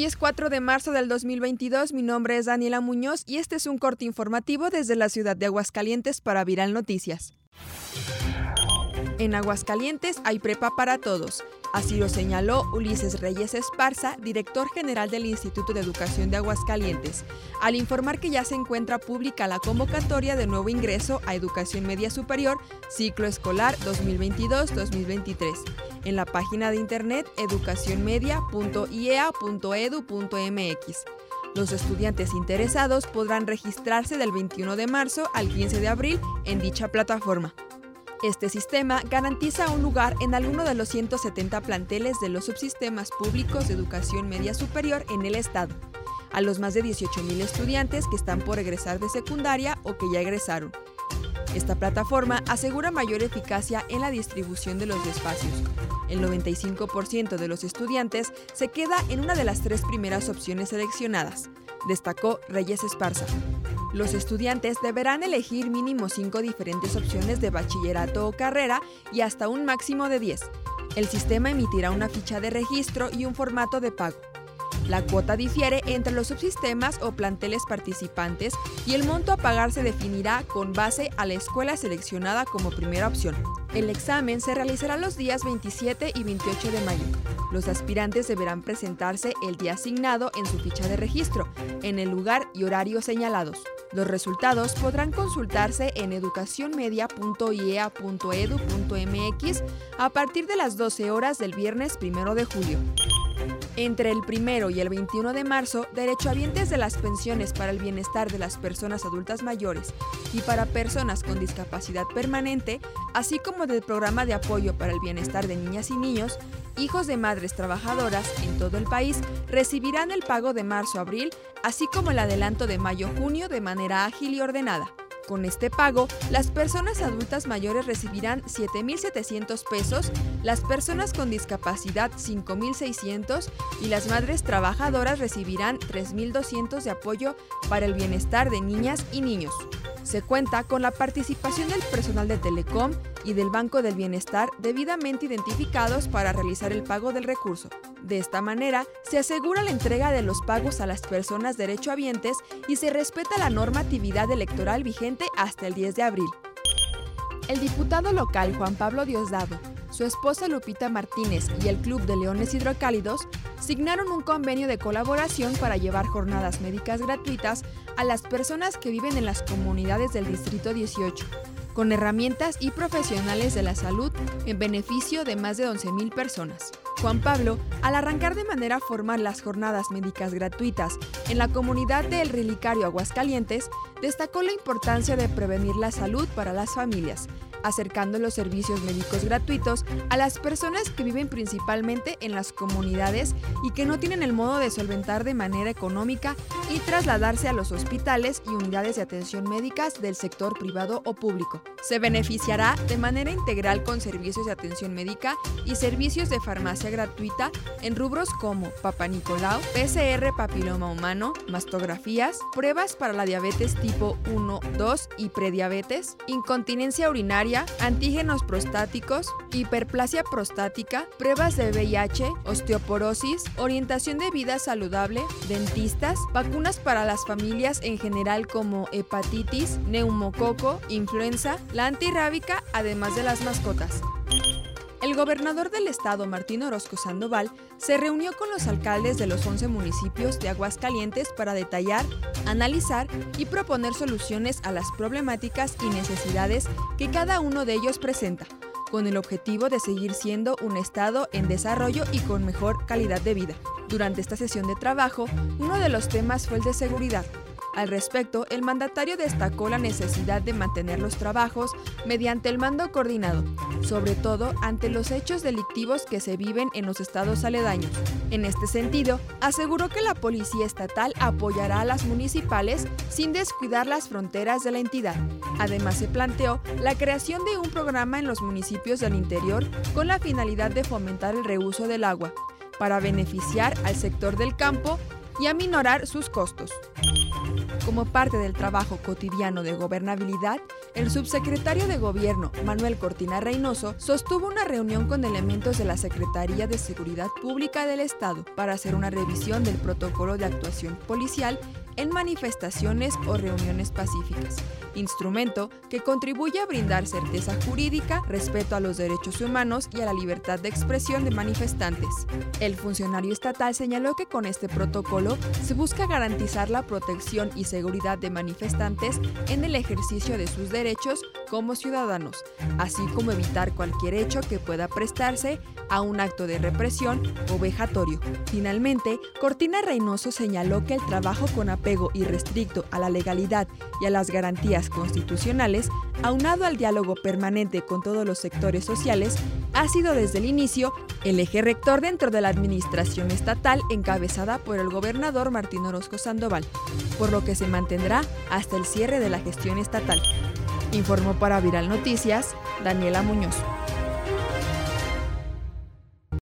Hoy es 4 de marzo del 2022, mi nombre es Daniela Muñoz y este es un corte informativo desde la ciudad de Aguascalientes para Viral Noticias. En Aguascalientes hay prepa para todos. Así lo señaló Ulises Reyes Esparza, director general del Instituto de Educación de Aguascalientes, al informar que ya se encuentra pública la convocatoria de nuevo ingreso a Educación Media Superior, ciclo escolar 2022-2023, en la página de internet educacionmedia.iea.edu.mx. Los estudiantes interesados podrán registrarse del 21 de marzo al 15 de abril en dicha plataforma. Este sistema garantiza un lugar en alguno de los 170 planteles de los subsistemas públicos de educación media superior en el Estado, a los más de 18.000 estudiantes que están por egresar de secundaria o que ya egresaron. Esta plataforma asegura mayor eficacia en la distribución de los espacios. El 95% de los estudiantes se queda en una de las tres primeras opciones seleccionadas, destacó Reyes Esparza. Los estudiantes deberán elegir mínimo cinco diferentes opciones de bachillerato o carrera y hasta un máximo de 10. El sistema emitirá una ficha de registro y un formato de pago. La cuota difiere entre los subsistemas o planteles participantes y el monto a pagar se definirá con base a la escuela seleccionada como primera opción. El examen se realizará los días 27 y 28 de mayo. Los aspirantes deberán presentarse el día asignado en su ficha de registro, en el lugar y horario señalados. Los resultados podrán consultarse en educacionmedia.iea.edu.mx a partir de las 12 horas del viernes 1 de julio. Entre el 1 y el 21 de marzo, derechohabientes de las pensiones para el bienestar de las personas adultas mayores y para personas con discapacidad permanente, así como del programa de apoyo para el bienestar de niñas y niños, hijos de madres trabajadoras en todo el país recibirán el pago de marzo-abril, así como el adelanto de mayo-junio de manera ágil y ordenada. Con este pago, las personas adultas mayores recibirán 7.700 pesos, las personas con discapacidad 5.600 y las madres trabajadoras recibirán 3.200 de apoyo para el bienestar de niñas y niños. Se cuenta con la participación del personal de Telecom y del Banco del Bienestar debidamente identificados para realizar el pago del recurso. De esta manera, se asegura la entrega de los pagos a las personas derechohabientes y se respeta la normatividad electoral vigente hasta el 10 de abril. El diputado local Juan Pablo Diosdado, su esposa Lupita Martínez y el Club de Leones Hidrocálidos signaron un convenio de colaboración para llevar jornadas médicas gratuitas a las personas que viven en las comunidades del Distrito 18, con herramientas y profesionales de la salud en beneficio de más de 11.000 personas. Juan Pablo, al arrancar de manera formal las jornadas médicas gratuitas en la comunidad de El Relicario Aguascalientes, destacó la importancia de prevenir la salud para las familias acercando los servicios médicos gratuitos a las personas que viven principalmente en las comunidades y que no tienen el modo de solventar de manera económica y trasladarse a los hospitales y unidades de atención médicas del sector privado o público. Se beneficiará de manera integral con servicios de atención médica y servicios de farmacia gratuita en rubros como Papa Nicolau, PCR papiloma humano, mastografías, pruebas para la diabetes tipo 1, 2 y prediabetes, incontinencia antígenos prostáticos, hiperplasia prostática, pruebas de VIH, osteoporosis, orientación de vida saludable, dentistas, vacunas para las familias en general como hepatitis, neumococo, influenza, la antirrábica, además de las mascotas. El gobernador del estado, Martín Orozco Sandoval, se reunió con los alcaldes de los 11 municipios de Aguascalientes para detallar, analizar y proponer soluciones a las problemáticas y necesidades que cada uno de ellos presenta, con el objetivo de seguir siendo un estado en desarrollo y con mejor calidad de vida. Durante esta sesión de trabajo, uno de los temas fue el de seguridad, al respecto, el mandatario destacó la necesidad de mantener los trabajos mediante el mando coordinado, sobre todo ante los hechos delictivos que se viven en los estados aledaños. En este sentido, aseguró que la Policía Estatal apoyará a las municipales sin descuidar las fronteras de la entidad. Además, se planteó la creación de un programa en los municipios del interior con la finalidad de fomentar el reuso del agua, para beneficiar al sector del campo y aminorar sus costos. Como parte del trabajo cotidiano de gobernabilidad, el subsecretario de Gobierno, Manuel Cortina Reynoso, sostuvo una reunión con elementos de la Secretaría de Seguridad Pública del Estado para hacer una revisión del protocolo de actuación policial en manifestaciones o reuniones pacíficas, instrumento que contribuye a brindar certeza jurídica, respeto a los derechos humanos y a la libertad de expresión de manifestantes. El funcionario estatal señaló que con este protocolo se busca garantizar la protección y seguridad de manifestantes en el ejercicio de sus derechos como ciudadanos, así como evitar cualquier hecho que pueda prestarse a un acto de represión o vejatorio. Finalmente, Cortina Reynoso señaló que el trabajo con apego irrestricto a la legalidad y a las garantías constitucionales, aunado al diálogo permanente con todos los sectores sociales, ha sido desde el inicio el eje rector dentro de la administración estatal encabezada por el gobernador Martín Orozco Sandoval, por lo que se mantendrá hasta el cierre de la gestión estatal. Informó para Viral Noticias Daniela Muñoz.